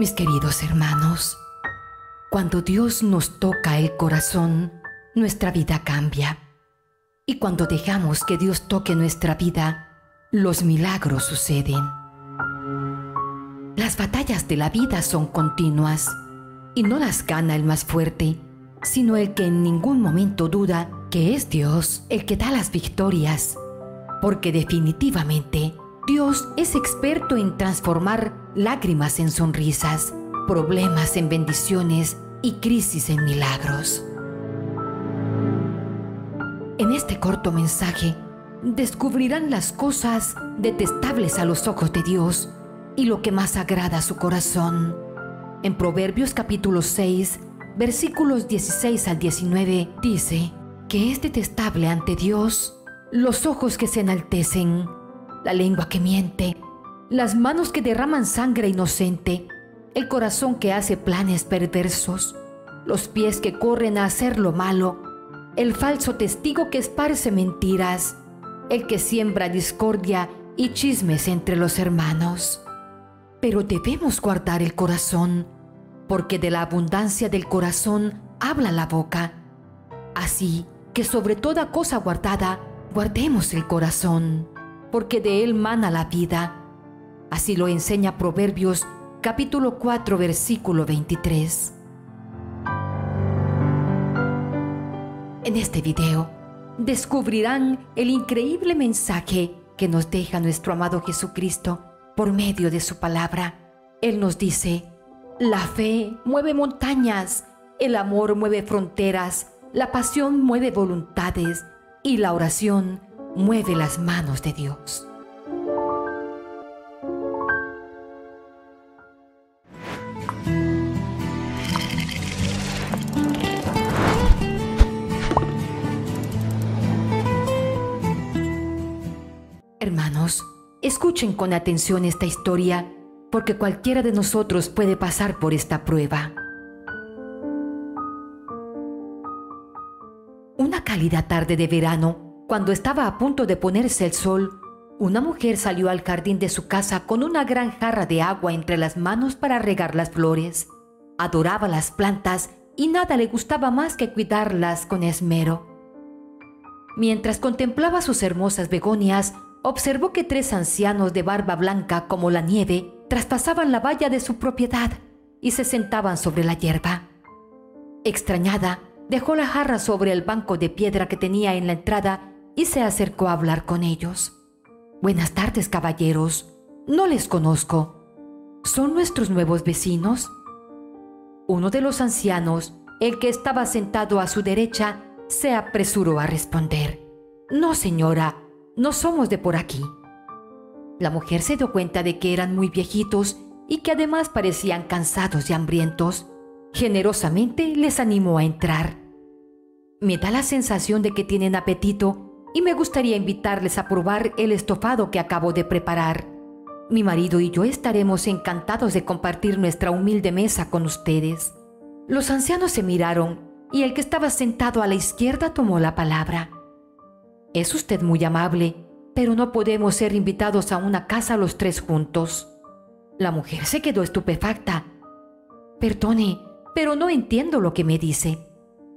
Mis queridos hermanos, cuando Dios nos toca el corazón, nuestra vida cambia. Y cuando dejamos que Dios toque nuestra vida, los milagros suceden. Las batallas de la vida son continuas y no las gana el más fuerte, sino el que en ningún momento duda que es Dios el que da las victorias, porque definitivamente Dios es experto en transformar lágrimas en sonrisas, problemas en bendiciones y crisis en milagros. En este corto mensaje descubrirán las cosas detestables a los ojos de Dios y lo que más agrada a su corazón. En Proverbios capítulo 6, versículos 16 al 19 dice que es detestable ante Dios los ojos que se enaltecen, la lengua que miente, las manos que derraman sangre inocente, el corazón que hace planes perversos, los pies que corren a hacer lo malo, el falso testigo que esparce mentiras, el que siembra discordia y chismes entre los hermanos. Pero debemos guardar el corazón, porque de la abundancia del corazón habla la boca. Así que sobre toda cosa guardada, guardemos el corazón porque de él mana la vida. Así lo enseña Proverbios capítulo 4 versículo 23. En este video descubrirán el increíble mensaje que nos deja nuestro amado Jesucristo por medio de su palabra. Él nos dice, la fe mueve montañas, el amor mueve fronteras, la pasión mueve voluntades y la oración mueve las manos de Dios. Hermanos, escuchen con atención esta historia porque cualquiera de nosotros puede pasar por esta prueba. Una cálida tarde de verano, cuando estaba a punto de ponerse el sol, una mujer salió al jardín de su casa con una gran jarra de agua entre las manos para regar las flores. Adoraba las plantas y nada le gustaba más que cuidarlas con esmero. Mientras contemplaba sus hermosas begonias, observó que tres ancianos de barba blanca como la nieve traspasaban la valla de su propiedad y se sentaban sobre la hierba. Extrañada, dejó la jarra sobre el banco de piedra que tenía en la entrada y se acercó a hablar con ellos. Buenas tardes, caballeros. No les conozco. ¿Son nuestros nuevos vecinos? Uno de los ancianos, el que estaba sentado a su derecha, se apresuró a responder. No, señora, no somos de por aquí. La mujer se dio cuenta de que eran muy viejitos y que además parecían cansados y hambrientos. Generosamente les animó a entrar. Me da la sensación de que tienen apetito y me gustaría invitarles a probar el estofado que acabo de preparar. Mi marido y yo estaremos encantados de compartir nuestra humilde mesa con ustedes. Los ancianos se miraron y el que estaba sentado a la izquierda tomó la palabra. Es usted muy amable, pero no podemos ser invitados a una casa los tres juntos. La mujer se quedó estupefacta. Perdone, pero no entiendo lo que me dice.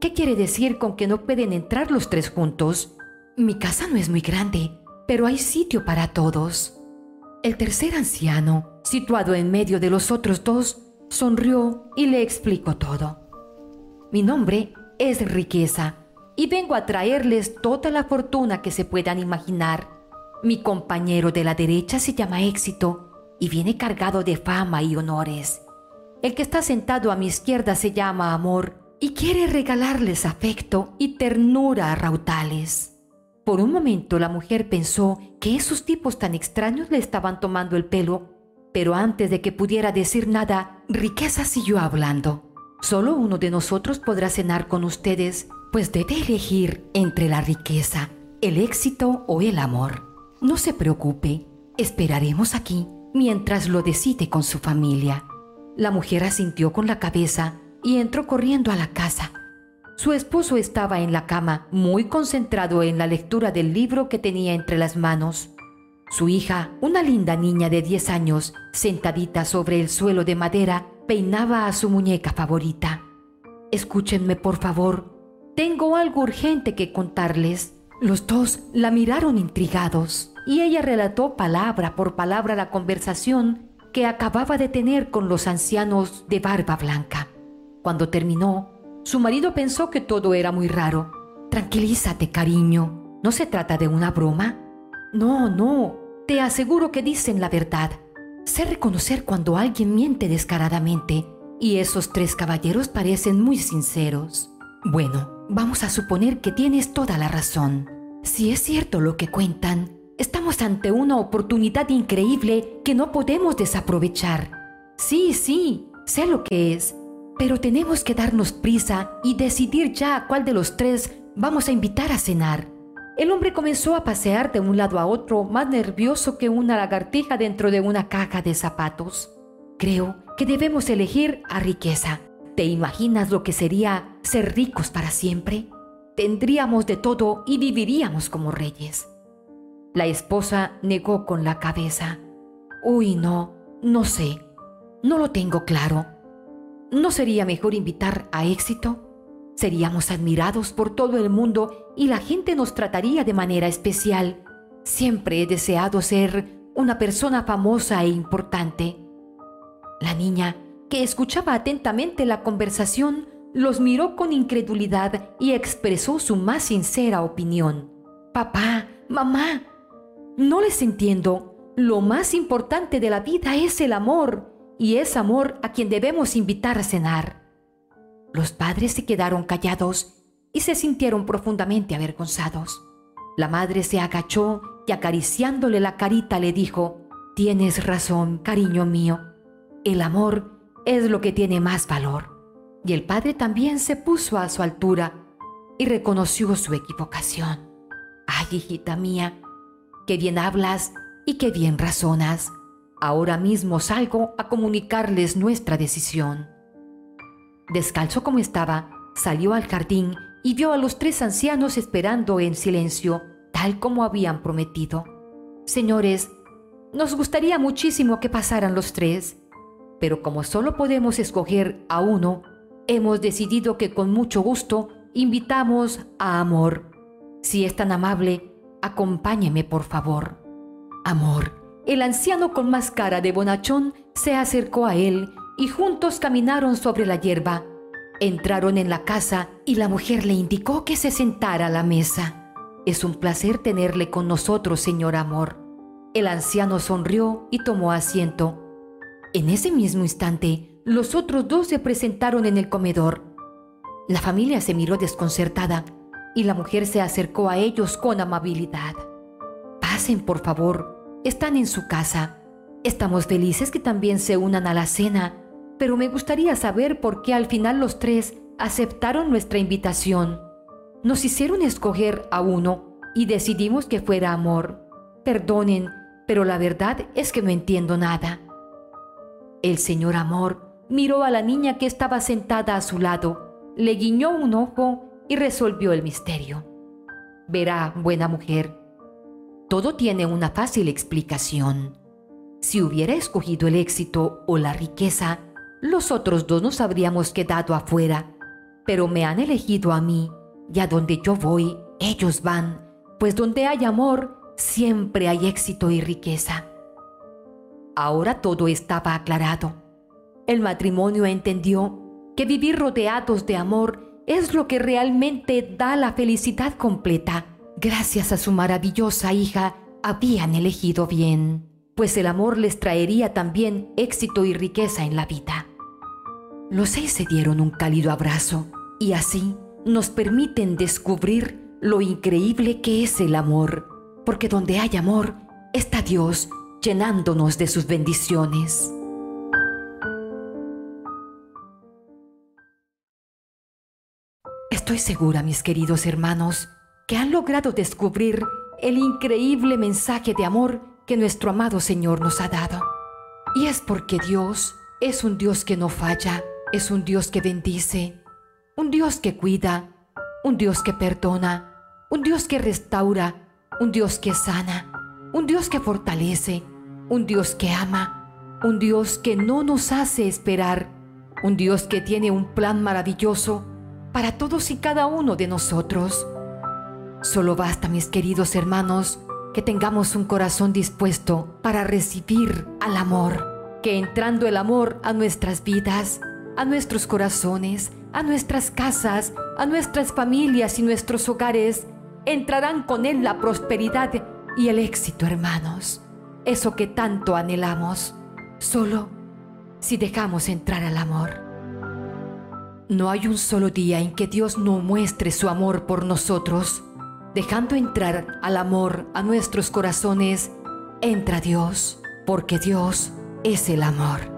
¿Qué quiere decir con que no pueden entrar los tres juntos? Mi casa no es muy grande, pero hay sitio para todos. El tercer anciano, situado en medio de los otros dos, sonrió y le explicó todo. Mi nombre es riqueza y vengo a traerles toda la fortuna que se puedan imaginar. Mi compañero de la derecha se llama éxito y viene cargado de fama y honores. El que está sentado a mi izquierda se llama amor y quiere regalarles afecto y ternura a rautales. Por un momento la mujer pensó que esos tipos tan extraños le estaban tomando el pelo, pero antes de que pudiera decir nada, Riqueza siguió hablando. Solo uno de nosotros podrá cenar con ustedes, pues debe elegir entre la riqueza, el éxito o el amor. No se preocupe, esperaremos aquí mientras lo decide con su familia. La mujer asintió con la cabeza y entró corriendo a la casa. Su esposo estaba en la cama, muy concentrado en la lectura del libro que tenía entre las manos. Su hija, una linda niña de 10 años, sentadita sobre el suelo de madera, peinaba a su muñeca favorita. Escúchenme, por favor. Tengo algo urgente que contarles. Los dos la miraron intrigados y ella relató palabra por palabra la conversación que acababa de tener con los ancianos de barba blanca. Cuando terminó, su marido pensó que todo era muy raro. Tranquilízate, cariño. ¿No se trata de una broma? No, no. Te aseguro que dicen la verdad. Sé reconocer cuando alguien miente descaradamente y esos tres caballeros parecen muy sinceros. Bueno, vamos a suponer que tienes toda la razón. Si es cierto lo que cuentan, estamos ante una oportunidad increíble que no podemos desaprovechar. Sí, sí, sé lo que es, pero tenemos que darnos prisa y decidir ya a cuál de los tres vamos a invitar a cenar. El hombre comenzó a pasear de un lado a otro más nervioso que una lagartija dentro de una caja de zapatos. Creo que debemos elegir a riqueza. ¿Te imaginas lo que sería ser ricos para siempre? Tendríamos de todo y viviríamos como reyes. La esposa negó con la cabeza. Uy, no, no sé, no lo tengo claro. ¿No sería mejor invitar a éxito? Seríamos admirados por todo el mundo y la gente nos trataría de manera especial. Siempre he deseado ser una persona famosa e importante. La niña, que escuchaba atentamente la conversación, los miró con incredulidad y expresó su más sincera opinión. Papá, mamá, no les entiendo. Lo más importante de la vida es el amor, y es amor a quien debemos invitar a cenar. Los padres se quedaron callados y se sintieron profundamente avergonzados. La madre se agachó y acariciándole la carita le dijo, Tienes razón, cariño mío. El amor es lo que tiene más valor. Y el padre también se puso a su altura y reconoció su equivocación. Ay, hijita mía, qué bien hablas y qué bien razonas. Ahora mismo salgo a comunicarles nuestra decisión. Descalzo como estaba, salió al jardín y vio a los tres ancianos esperando en silencio, tal como habían prometido. Señores, nos gustaría muchísimo que pasaran los tres, pero como solo podemos escoger a uno, hemos decidido que con mucho gusto invitamos a Amor. Si es tan amable, acompáñeme por favor. Amor, el anciano con más cara de bonachón se acercó a él y juntos caminaron sobre la hierba. Entraron en la casa y la mujer le indicó que se sentara a la mesa. Es un placer tenerle con nosotros, señor Amor. El anciano sonrió y tomó asiento. En ese mismo instante, los otros dos se presentaron en el comedor. La familia se miró desconcertada y la mujer se acercó a ellos con amabilidad. Pasen, por favor, están en su casa. Estamos felices que también se unan a la cena, pero me gustaría saber por qué al final los tres aceptaron nuestra invitación. Nos hicieron escoger a uno y decidimos que fuera amor. Perdonen, pero la verdad es que no entiendo nada. El señor Amor miró a la niña que estaba sentada a su lado, le guiñó un ojo y resolvió el misterio. Verá, buena mujer, todo tiene una fácil explicación. Si hubiera escogido el éxito o la riqueza, los otros dos nos habríamos quedado afuera, pero me han elegido a mí, y a donde yo voy, ellos van, pues donde hay amor, siempre hay éxito y riqueza. Ahora todo estaba aclarado. El matrimonio entendió que vivir rodeados de amor es lo que realmente da la felicidad completa. Gracias a su maravillosa hija, habían elegido bien, pues el amor les traería también éxito y riqueza en la vida. Los seis se dieron un cálido abrazo y así nos permiten descubrir lo increíble que es el amor, porque donde hay amor está Dios llenándonos de sus bendiciones. Estoy segura, mis queridos hermanos, que han logrado descubrir el increíble mensaje de amor que nuestro amado Señor nos ha dado. Y es porque Dios es un Dios que no falla, es un Dios que bendice, un Dios que cuida, un Dios que perdona, un Dios que restaura, un Dios que sana un Dios que fortalece, un Dios que ama, un Dios que no nos hace esperar, un Dios que tiene un plan maravilloso para todos y cada uno de nosotros. Solo basta, mis queridos hermanos, que tengamos un corazón dispuesto para recibir al amor, que entrando el amor a nuestras vidas, a nuestros corazones, a nuestras casas, a nuestras familias y nuestros hogares, entrarán con él la prosperidad y el éxito, hermanos. Eso que tanto anhelamos, solo si dejamos entrar al amor. No hay un solo día en que Dios no muestre su amor por nosotros. Dejando entrar al amor a nuestros corazones, entra Dios, porque Dios es el amor.